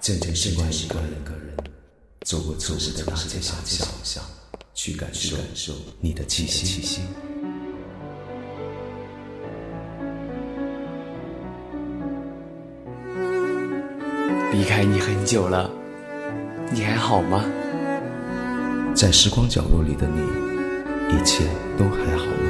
渐渐习惯一个人，走过城市的大街小巷，去感受你的气息。离开你很久了，你还好吗？在时光角落里的你，一切都还好吗？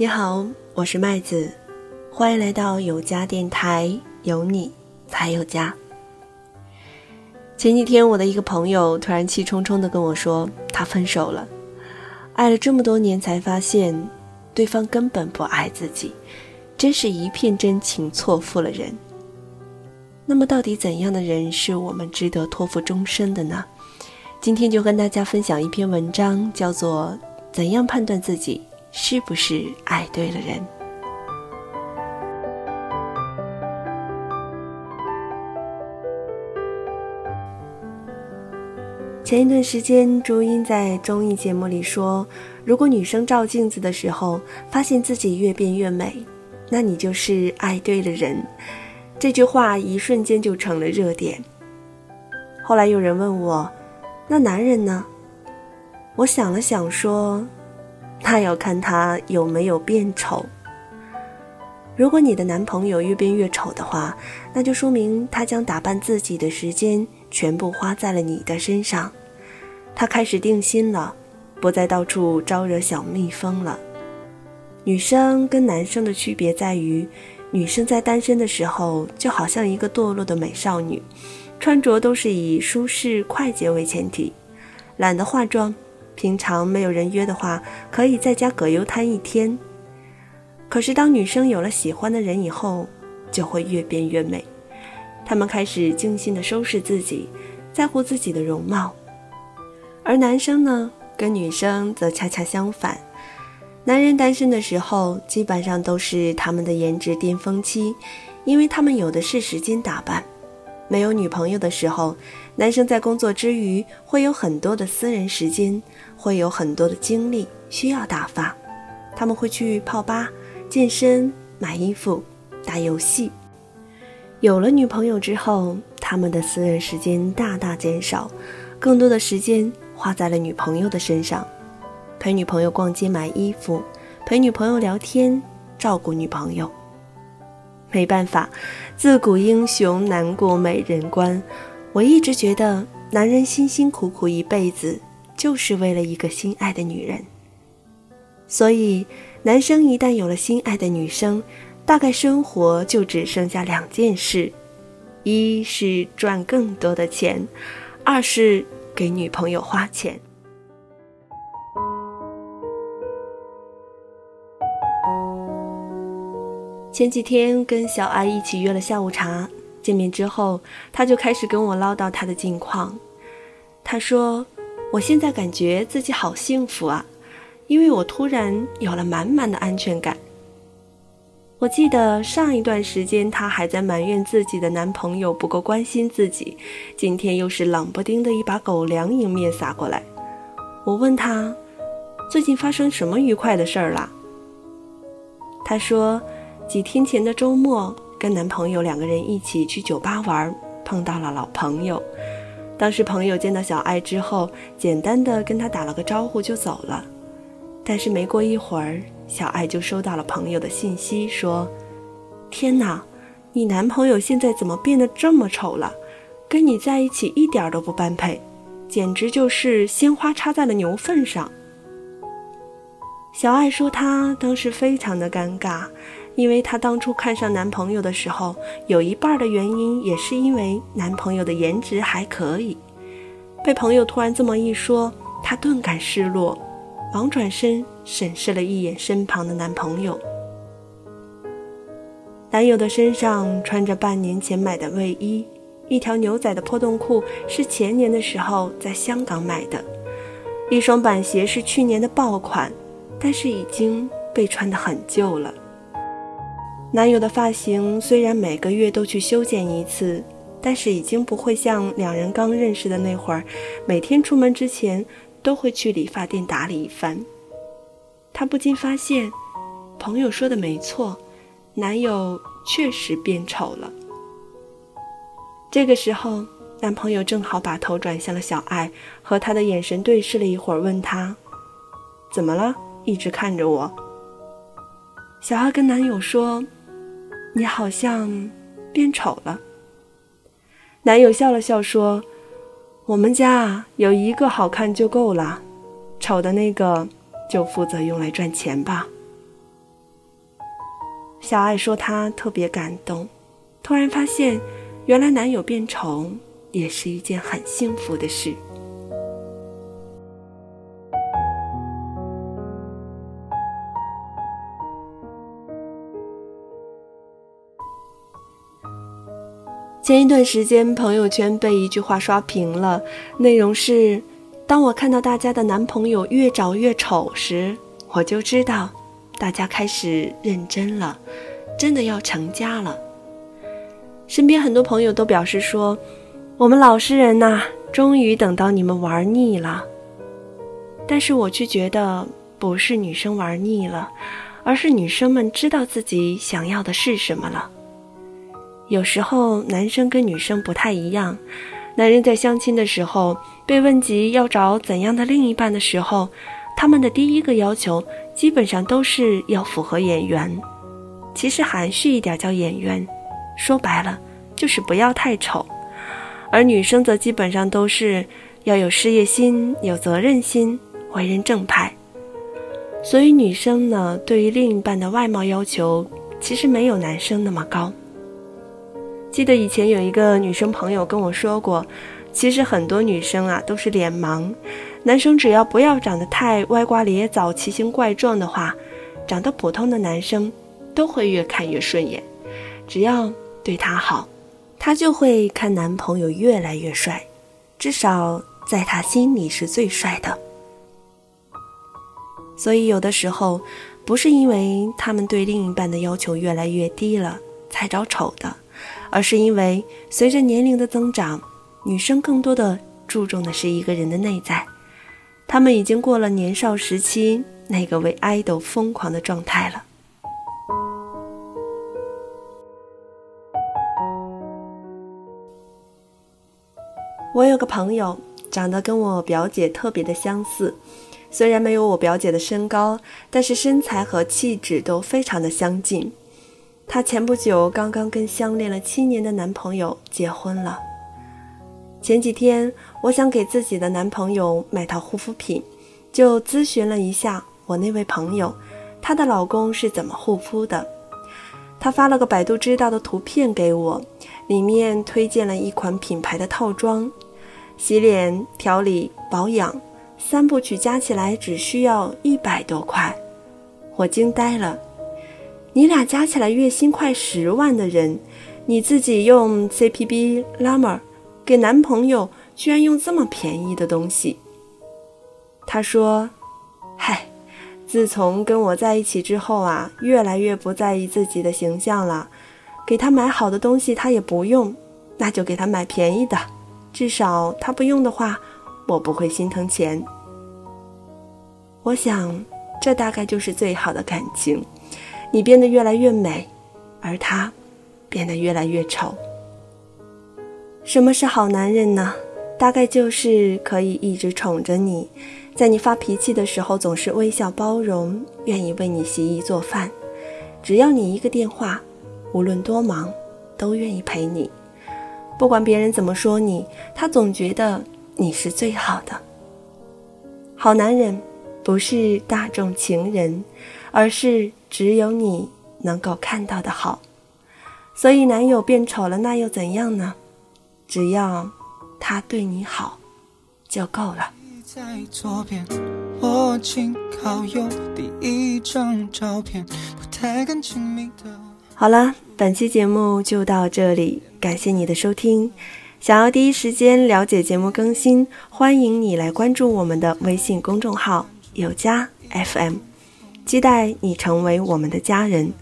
你好，我是麦子，欢迎来到有家电台，有你才有家。前几天，我的一个朋友突然气冲冲的跟我说，他分手了，爱了这么多年，才发现对方根本不爱自己，真是一片真情错付了人。那么，到底怎样的人是我们值得托付终身的呢？今天就跟大家分享一篇文章，叫做《怎样判断自己》。是不是爱对了人？前一段时间，朱茵在综艺节目里说：“如果女生照镜子的时候发现自己越变越美，那你就是爱对了人。”这句话一瞬间就成了热点。后来有人问我：“那男人呢？”我想了想说。那要看他有没有变丑。如果你的男朋友越变越丑的话，那就说明他将打扮自己的时间全部花在了你的身上，他开始定心了，不再到处招惹小蜜蜂了。女生跟男生的区别在于，女生在单身的时候就好像一个堕落的美少女，穿着都是以舒适快捷为前提，懒得化妆。平常没有人约的话，可以在家葛优瘫一天。可是当女生有了喜欢的人以后，就会越变越美。她们开始精心的收拾自己，在乎自己的容貌。而男生呢，跟女生则恰恰相反。男人单身的时候，基本上都是他们的颜值巅峰期，因为他们有的是时间打扮。没有女朋友的时候，男生在工作之余会有很多的私人时间，会有很多的精力需要打发。他们会去泡吧、健身、买衣服、打游戏。有了女朋友之后，他们的私人时间大大减少，更多的时间花在了女朋友的身上，陪女朋友逛街买衣服，陪女朋友聊天，照顾女朋友。没办法，自古英雄难过美人关。我一直觉得，男人辛辛苦苦一辈子，就是为了一个心爱的女人。所以，男生一旦有了心爱的女生，大概生活就只剩下两件事：一是赚更多的钱，二是给女朋友花钱。前几天跟小爱一起约了下午茶，见面之后，他就开始跟我唠叨他的近况。他说：“我现在感觉自己好幸福啊，因为我突然有了满满的安全感。”我记得上一段时间，她还在埋怨自己的男朋友不够关心自己，今天又是冷不丁的一把狗粮迎面撒过来。我问他：“最近发生什么愉快的事儿了？”他说。几天前的周末，跟男朋友两个人一起去酒吧玩，碰到了老朋友。当时朋友见到小爱之后，简单的跟他打了个招呼就走了。但是没过一会儿，小爱就收到了朋友的信息，说：“天哪，你男朋友现在怎么变得这么丑了？跟你在一起一点都不般配，简直就是鲜花插在了牛粪上。”小爱说：“她当时非常的尴尬，因为她当初看上男朋友的时候，有一半的原因也是因为男朋友的颜值还可以。被朋友突然这么一说，她顿感失落，忙转身审视了一眼身旁的男朋友。男友的身上穿着半年前买的卫衣，一条牛仔的破洞裤是前年的时候在香港买的，一双板鞋是去年的爆款，但是已经被穿得很旧了。男友的发型虽然每个月都去修剪一次，但是已经不会像两人刚认识的那会儿，每天出门之前都会去理发店打理一番。她不禁发现，朋友说的没错。男友确实变丑了。这个时候，男朋友正好把头转向了小爱，和她的眼神对视了一会儿，问她：“怎么了？一直看着我。”小爱跟男友说：“你好像变丑了。”男友笑了笑说：“我们家有一个好看就够了，丑的那个就负责用来赚钱吧。”小爱说：“她特别感动，突然发现，原来男友变丑也是一件很幸福的事。”前一段时间，朋友圈被一句话刷屏了，内容是：“当我看到大家的男朋友越找越丑时，我就知道。”大家开始认真了，真的要成家了。身边很多朋友都表示说：“我们老实人呐，终于等到你们玩腻了。”但是我却觉得不是女生玩腻了，而是女生们知道自己想要的是什么了。有时候男生跟女生不太一样，男人在相亲的时候被问及要找怎样的另一半的时候。他们的第一个要求基本上都是要符合眼缘，其实含蓄一点叫眼缘，说白了就是不要太丑。而女生则基本上都是要有事业心、有责任心、为人正派。所以女生呢，对于另一半的外貌要求其实没有男生那么高。记得以前有一个女生朋友跟我说过，其实很多女生啊都是脸盲。男生只要不要长得太歪瓜裂枣、奇形怪状的话，长得普通的男生都会越看越顺眼。只要对他好，他就会看男朋友越来越帅，至少在他心里是最帅的。所以有的时候，不是因为他们对另一半的要求越来越低了才找丑的，而是因为随着年龄的增长，女生更多的注重的是一个人的内在。她们已经过了年少时期那个为爱豆疯狂的状态了。我有个朋友，长得跟我表姐特别的相似，虽然没有我表姐的身高，但是身材和气质都非常的相近。她前不久刚刚跟相恋了七年的男朋友结婚了。前几天，我想给自己的男朋友买套护肤品，就咨询了一下我那位朋友，她的老公是怎么护肤的。她发了个百度知道的图片给我，里面推荐了一款品牌的套装，洗脸、调理、保养三部曲加起来只需要一百多块，我惊呆了。你俩加起来月薪快十万的人，你自己用 CPB、l a m e r 给男朋友居然用这么便宜的东西。他说：“嗨，自从跟我在一起之后啊，越来越不在意自己的形象了。给他买好的东西他也不用，那就给他买便宜的，至少他不用的话，我不会心疼钱。我想，这大概就是最好的感情。你变得越来越美，而他变得越来越丑。”什么是好男人呢？大概就是可以一直宠着你，在你发脾气的时候总是微笑包容，愿意为你洗衣做饭，只要你一个电话，无论多忙，都愿意陪你。不管别人怎么说你，他总觉得你是最好的。好男人不是大众情人，而是只有你能够看到的好。所以男友变丑了，那又怎样呢？只要他对你好，就够了。在左边，我紧靠右第一张照片，不太敢亲密的。好了，本期节目就到这里，感谢你的收听。想要第一时间了解节目更新，欢迎你来关注我们的微信公众号“有家 FM”，期待你成为我们的家人。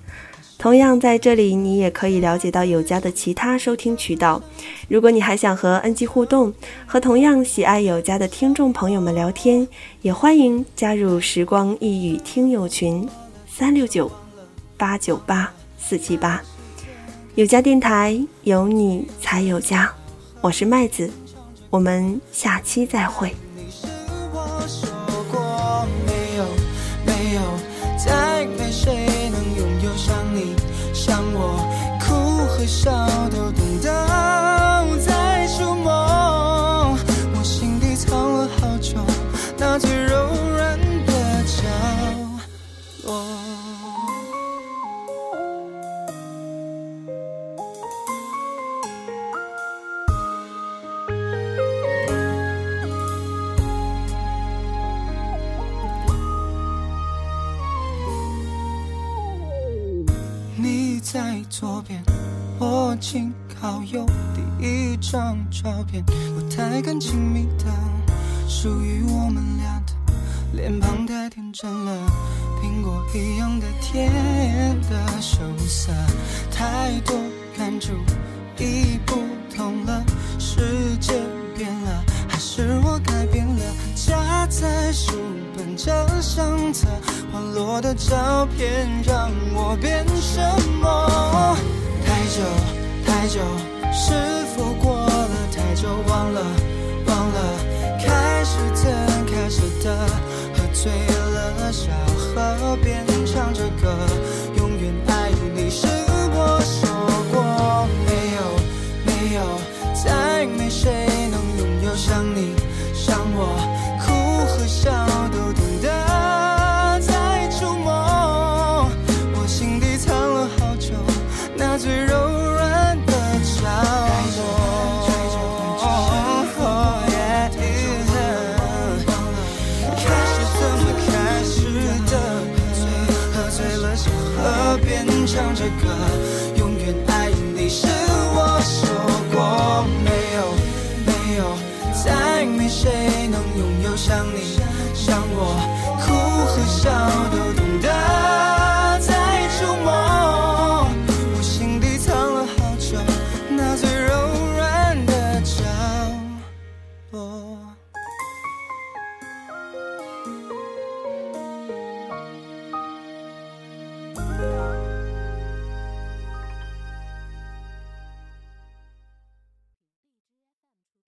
同样，在这里你也可以了解到有家的其他收听渠道。如果你还想和恩基互动，和同样喜爱有家的听众朋友们聊天，也欢迎加入时光一语听友群：三六九八九八四七八。有家电台，有你才有家。我是麦子，我们下期再会。笑都懂得在触摸，我心底藏了好久，那最柔软的角落。你在左边。我紧靠右，第一张照片不太敢亲密的，属于我们俩的，脸庞太天真了，苹果一样的甜的羞涩，太多感触已不同了，世界变了，还是我改变了？夹在书本这相册，滑落的照片让我变什么？太久太久，是否过了太久？忘了忘了，开始怎开始的，喝醉了，小河边唱着歌，永远爱你是我说过，没有没有，再没谁能拥有像你像我，哭和笑都懂得在触摸，我心底藏了好久，那最